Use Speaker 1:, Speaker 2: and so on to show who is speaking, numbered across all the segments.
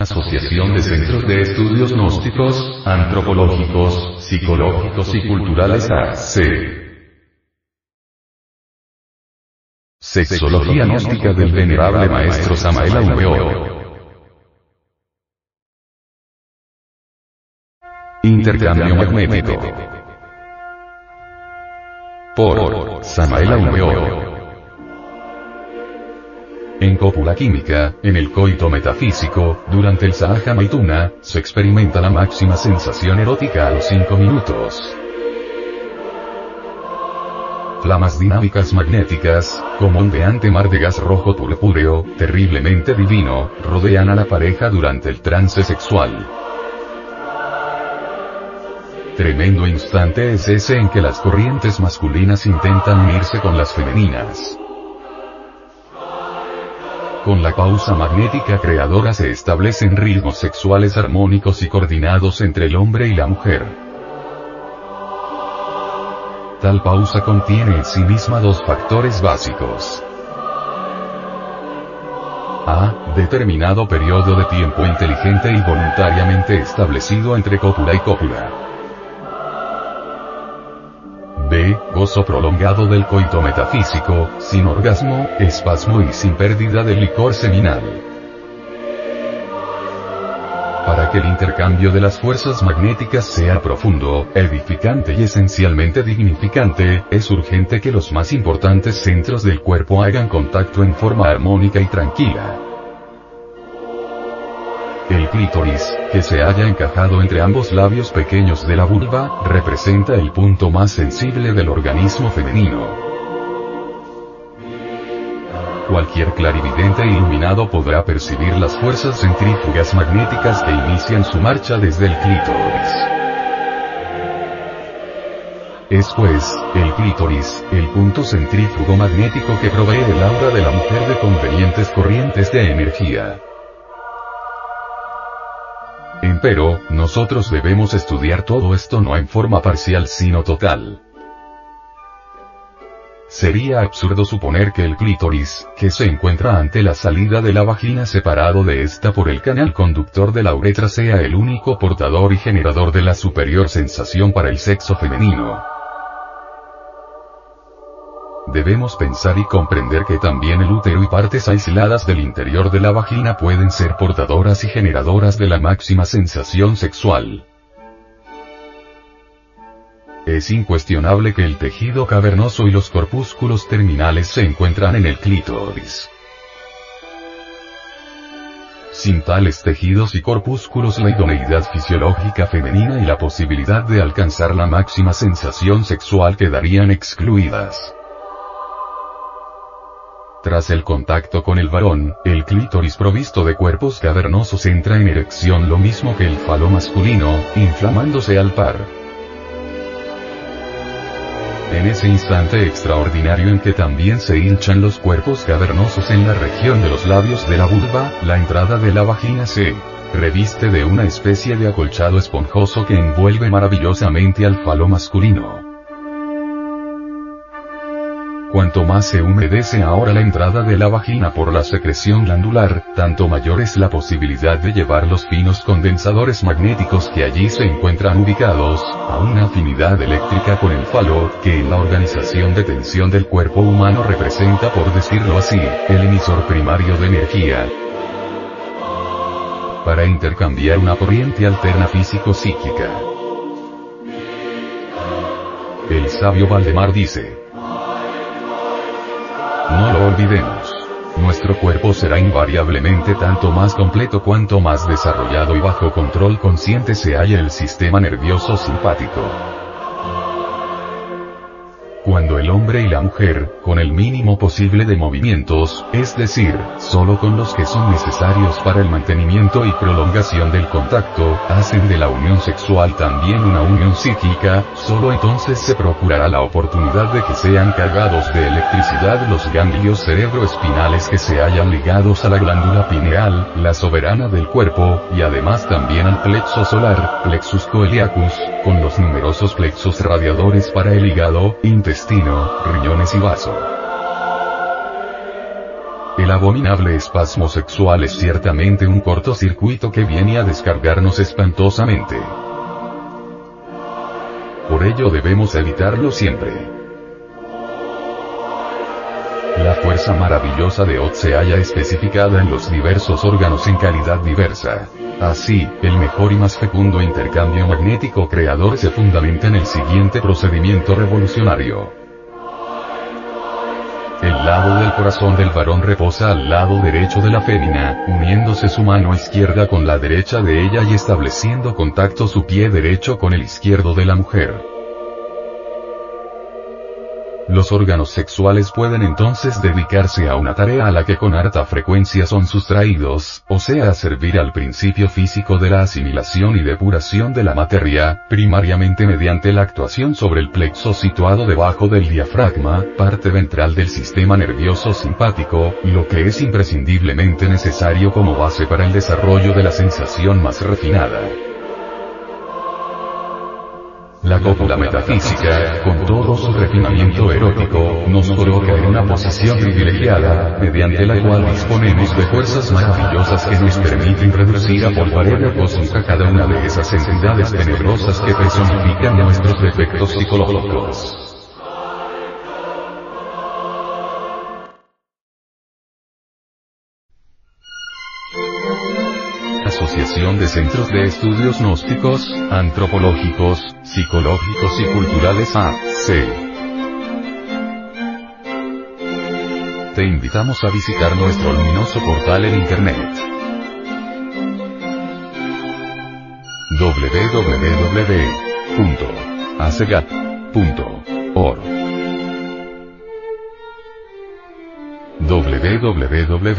Speaker 1: Asociación de Centros de Estudios Gnósticos, Antropológicos, Psicológicos y Culturales AC. Sexología Gnóstica del Venerable Maestro Samael Aumeor. Intercambio magnético. Por Samael Aumeor. En cópula química, en el coito metafísico, durante el Sahaja Maituna, se experimenta la máxima sensación erótica a los 5 minutos. Flamas dinámicas magnéticas, como ondeante mar de gas rojo purpúreo, terriblemente divino, rodean a la pareja durante el trance sexual. Tremendo instante es ese en que las corrientes masculinas intentan unirse con las femeninas. Con la pausa magnética creadora se establecen ritmos sexuales armónicos y coordinados entre el hombre y la mujer. Tal pausa contiene en sí misma dos factores básicos. A. Determinado periodo de tiempo inteligente y voluntariamente establecido entre cópula y cópula. Prolongado del coito metafísico, sin orgasmo, espasmo y sin pérdida del licor seminal. Para que el intercambio de las fuerzas magnéticas sea profundo, edificante y esencialmente dignificante, es urgente que los más importantes centros del cuerpo hagan contacto en forma armónica y tranquila. El clítoris, que se haya encajado entre ambos labios pequeños de la vulva, representa el punto más sensible del organismo femenino. Cualquier clarividente iluminado podrá percibir las fuerzas centrífugas magnéticas que inician su marcha desde el clítoris. Es pues, el clítoris, el punto centrífugo magnético que provee el aura de la mujer de convenientes corrientes de energía. Empero, nosotros debemos estudiar todo esto no en forma parcial sino total. Sería absurdo suponer que el clítoris, que se encuentra ante la salida de la vagina separado de esta por el canal conductor de la uretra sea el único portador y generador de la superior sensación para el sexo femenino. Debemos pensar y comprender que también el útero y partes aisladas del interior de la vagina pueden ser portadoras y generadoras de la máxima sensación sexual. Es incuestionable que el tejido cavernoso y los corpúsculos terminales se encuentran en el clítoris. Sin tales tejidos y corpúsculos la idoneidad fisiológica femenina y la posibilidad de alcanzar la máxima sensación sexual quedarían excluidas. Tras el contacto con el varón, el clítoris provisto de cuerpos cavernosos entra en erección lo mismo que el falo masculino, inflamándose al par. En ese instante extraordinario en que también se hinchan los cuerpos cavernosos en la región de los labios de la vulva, la entrada de la vagina se reviste de una especie de acolchado esponjoso que envuelve maravillosamente al falo masculino. Cuanto más se humedece ahora la entrada de la vagina por la secreción glandular, tanto mayor es la posibilidad de llevar los finos condensadores magnéticos que allí se encuentran ubicados, a una afinidad eléctrica con el falo, que en la organización de tensión del cuerpo humano representa por decirlo así, el emisor primario de energía. Para intercambiar una corriente alterna físico-psíquica. El sabio Valdemar dice, no lo olvidemos. Nuestro cuerpo será invariablemente tanto más completo cuanto más desarrollado y bajo control consciente se halla el sistema nervioso simpático. Cuando el hombre y la mujer, con el mínimo posible de movimientos, es decir, solo con los que son necesarios para el mantenimiento y prolongación del contacto, hacen de la unión sexual también una unión psíquica, solo entonces se procurará la oportunidad de que sean cargados de electricidad los ganglios cerebroespinales que se hallan ligados a la glándula pineal, la soberana del cuerpo, y además también al plexo solar, plexus coeliacus, con los numerosos plexos radiadores para el hígado, intestino, riñones y vaso. El abominable espasmo sexual es ciertamente un cortocircuito que viene a descargarnos espantosamente. Por ello debemos evitarlo siempre. Fuerza maravillosa de Ot se halla especificada en los diversos órganos en calidad diversa. Así, el mejor y más fecundo intercambio magnético creador se fundamenta en el siguiente procedimiento revolucionario. El lado del corazón del varón reposa al lado derecho de la fémina, uniéndose su mano izquierda con la derecha de ella y estableciendo contacto su pie derecho con el izquierdo de la mujer. Los órganos sexuales pueden entonces dedicarse a una tarea a la que con harta frecuencia son sustraídos, o sea a servir al principio físico de la asimilación y depuración de la materia, primariamente mediante la actuación sobre el plexo situado debajo del diafragma, parte ventral del sistema nervioso simpático, lo que es imprescindiblemente necesario como base para el desarrollo de la sensación más refinada. La cópula metafísica, con todo su refinamiento erótico, nos coloca en una posición privilegiada, mediante la cual disponemos de fuerzas maravillosas que nos permiten reducir a polvareda cósmica cada una de esas entidades tenebrosas que personifican nuestros defectos psicológicos. De Centros de Estudios Gnósticos, Antropológicos, Psicológicos y Culturales AC. Te invitamos a visitar nuestro luminoso portal en Internet. www.acegat.org www.ac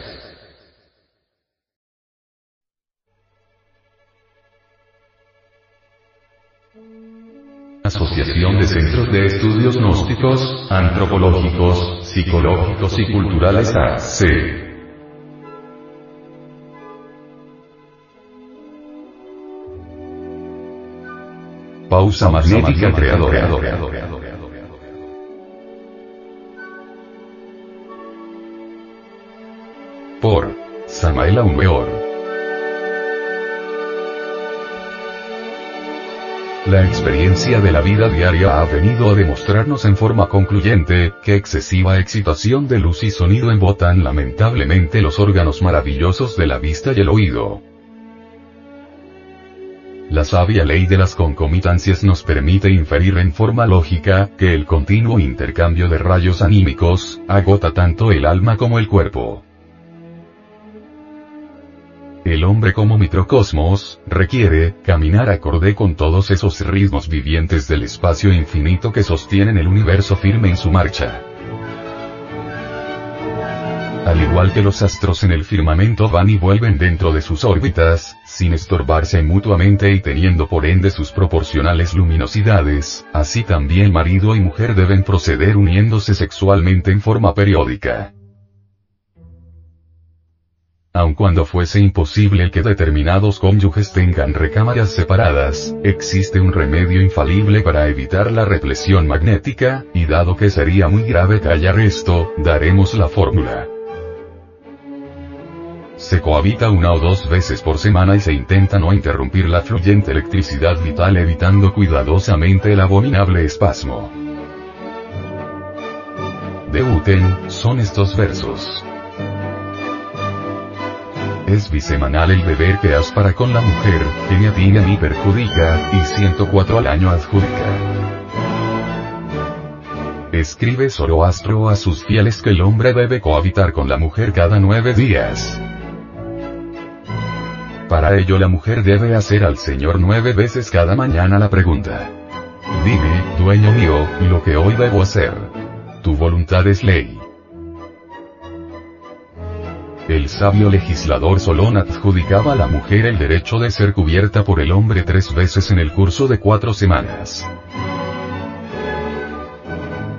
Speaker 1: Asociación de Centros de Estudios Gnósticos, Antropológicos, Psicológicos y Culturales AC. Pausa magnética creadora. Por Samael Aumeor. La experiencia de la vida diaria ha venido a demostrarnos en forma concluyente, que excesiva excitación de luz y sonido embotan lamentablemente los órganos maravillosos de la vista y el oído. La sabia ley de las concomitancias nos permite inferir en forma lógica, que el continuo intercambio de rayos anímicos, agota tanto el alma como el cuerpo. El hombre como microcosmos, requiere, caminar acorde con todos esos ritmos vivientes del espacio infinito que sostienen el universo firme en su marcha. Al igual que los astros en el firmamento van y vuelven dentro de sus órbitas, sin estorbarse mutuamente y teniendo por ende sus proporcionales luminosidades, así también marido y mujer deben proceder uniéndose sexualmente en forma periódica aun cuando fuese imposible que determinados cónyuges tengan recámaras separadas, existe un remedio infalible para evitar la represión magnética, y dado que sería muy grave callar esto, daremos la fórmula. Se cohabita una o dos veces por semana y se intenta no interrumpir la fluyente electricidad vital evitando cuidadosamente el abominable espasmo. De Uten, son estos versos. Es bisemanal el deber que has para con la mujer, que ni a ti ni perjudica, y 104 al año adjudica. Escribe Zoroastro a sus fieles que el hombre debe cohabitar con la mujer cada nueve días. Para ello la mujer debe hacer al Señor nueve veces cada mañana la pregunta. Dime, dueño mío, lo que hoy debo hacer. Tu voluntad es ley. El sabio legislador Solón adjudicaba a la mujer el derecho de ser cubierta por el hombre tres veces en el curso de cuatro semanas.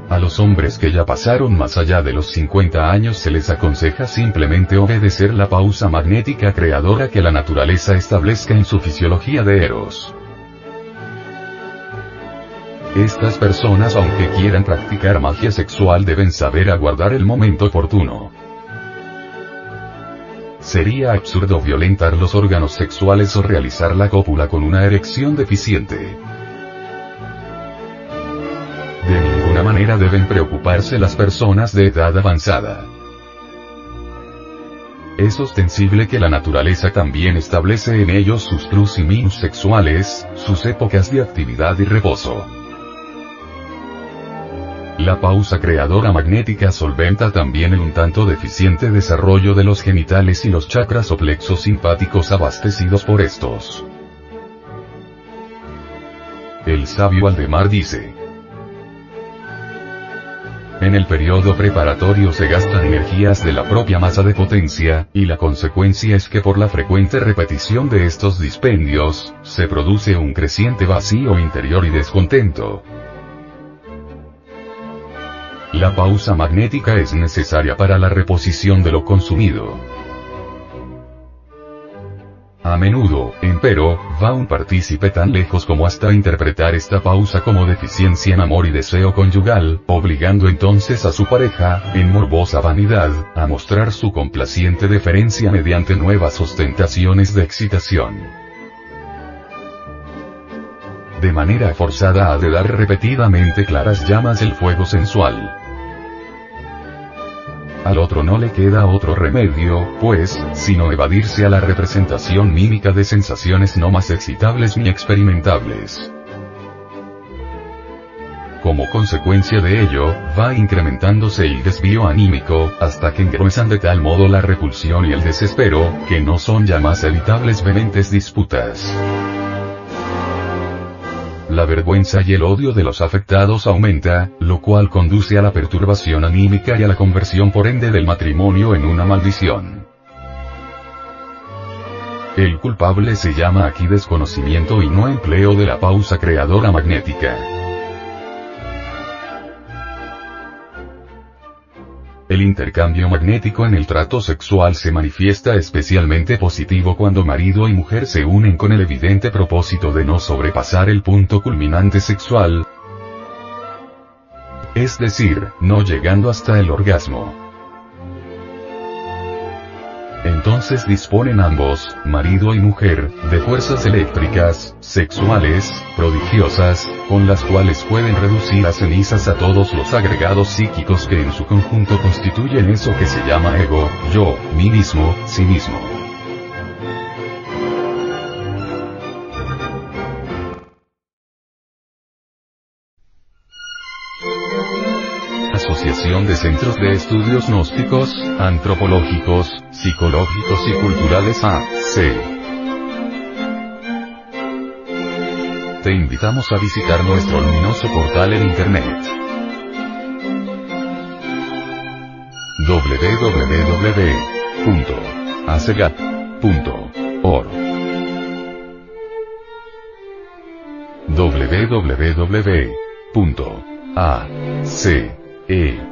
Speaker 1: A los hombres que ya pasaron más allá de los 50 años se les aconseja simplemente obedecer la pausa magnética creadora que la naturaleza establezca en su fisiología de Eros. Estas personas aunque quieran practicar magia sexual deben saber aguardar el momento oportuno. Sería absurdo violentar los órganos sexuales o realizar la cópula con una erección deficiente. De ninguna manera deben preocuparse las personas de edad avanzada. Es ostensible que la naturaleza también establece en ellos sus plus y minus sexuales, sus épocas de actividad y reposo. La pausa creadora magnética solventa también el un tanto deficiente desarrollo de los genitales y los chakras o plexos simpáticos abastecidos por estos. El sabio Aldemar dice, en el periodo preparatorio se gastan energías de la propia masa de potencia, y la consecuencia es que por la frecuente repetición de estos dispendios, se produce un creciente vacío interior y descontento. La pausa magnética es necesaria para la reposición de lo consumido. A menudo, empero, va un partícipe tan lejos como hasta interpretar esta pausa como deficiencia en amor y deseo conyugal, obligando entonces a su pareja, en morbosa vanidad, a mostrar su complaciente deferencia mediante nuevas ostentaciones de excitación. De manera forzada ha de dar repetidamente claras llamas el fuego sensual. Al otro no le queda otro remedio, pues, sino evadirse a la representación mímica de sensaciones no más excitables ni experimentables. Como consecuencia de ello, va incrementándose el desvío anímico, hasta que engruesan de tal modo la repulsión y el desespero, que no son ya más evitables vehementes disputas la vergüenza y el odio de los afectados aumenta, lo cual conduce a la perturbación anímica y a la conversión por ende del matrimonio en una maldición. El culpable se llama aquí desconocimiento y no empleo de la pausa creadora magnética. El intercambio magnético en el trato sexual se manifiesta especialmente positivo cuando marido y mujer se unen con el evidente propósito de no sobrepasar el punto culminante sexual, es decir, no llegando hasta el orgasmo. Entonces disponen ambos, marido y mujer, de fuerzas eléctricas, sexuales, prodigiosas, con las cuales pueden reducir a cenizas a todos los agregados psíquicos que en su conjunto constituyen eso que se llama ego, yo, mí mismo, sí mismo. De Centros de Estudios Gnósticos, Antropológicos, Psicológicos y Culturales AC. Te invitamos a visitar nuestro luminoso portal en Internet. www.acegat.org www.ac e